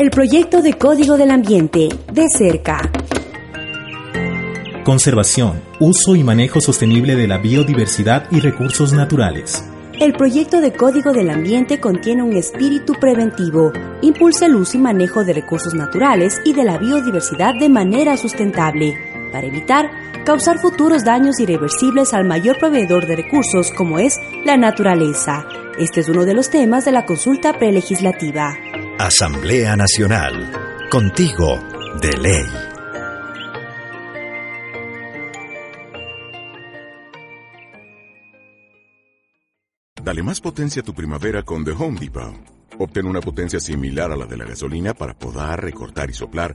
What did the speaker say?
El proyecto de Código del Ambiente, de cerca. Conservación, uso y manejo sostenible de la biodiversidad y recursos naturales. El proyecto de Código del Ambiente contiene un espíritu preventivo, impulsa el uso y manejo de recursos naturales y de la biodiversidad de manera sustentable, para evitar causar futuros daños irreversibles al mayor proveedor de recursos como es la naturaleza. Este es uno de los temas de la consulta prelegislativa. Asamblea Nacional. Contigo, de ley. Dale más potencia a tu primavera con The Home Depot. Obtén una potencia similar a la de la gasolina para podar, recortar y soplar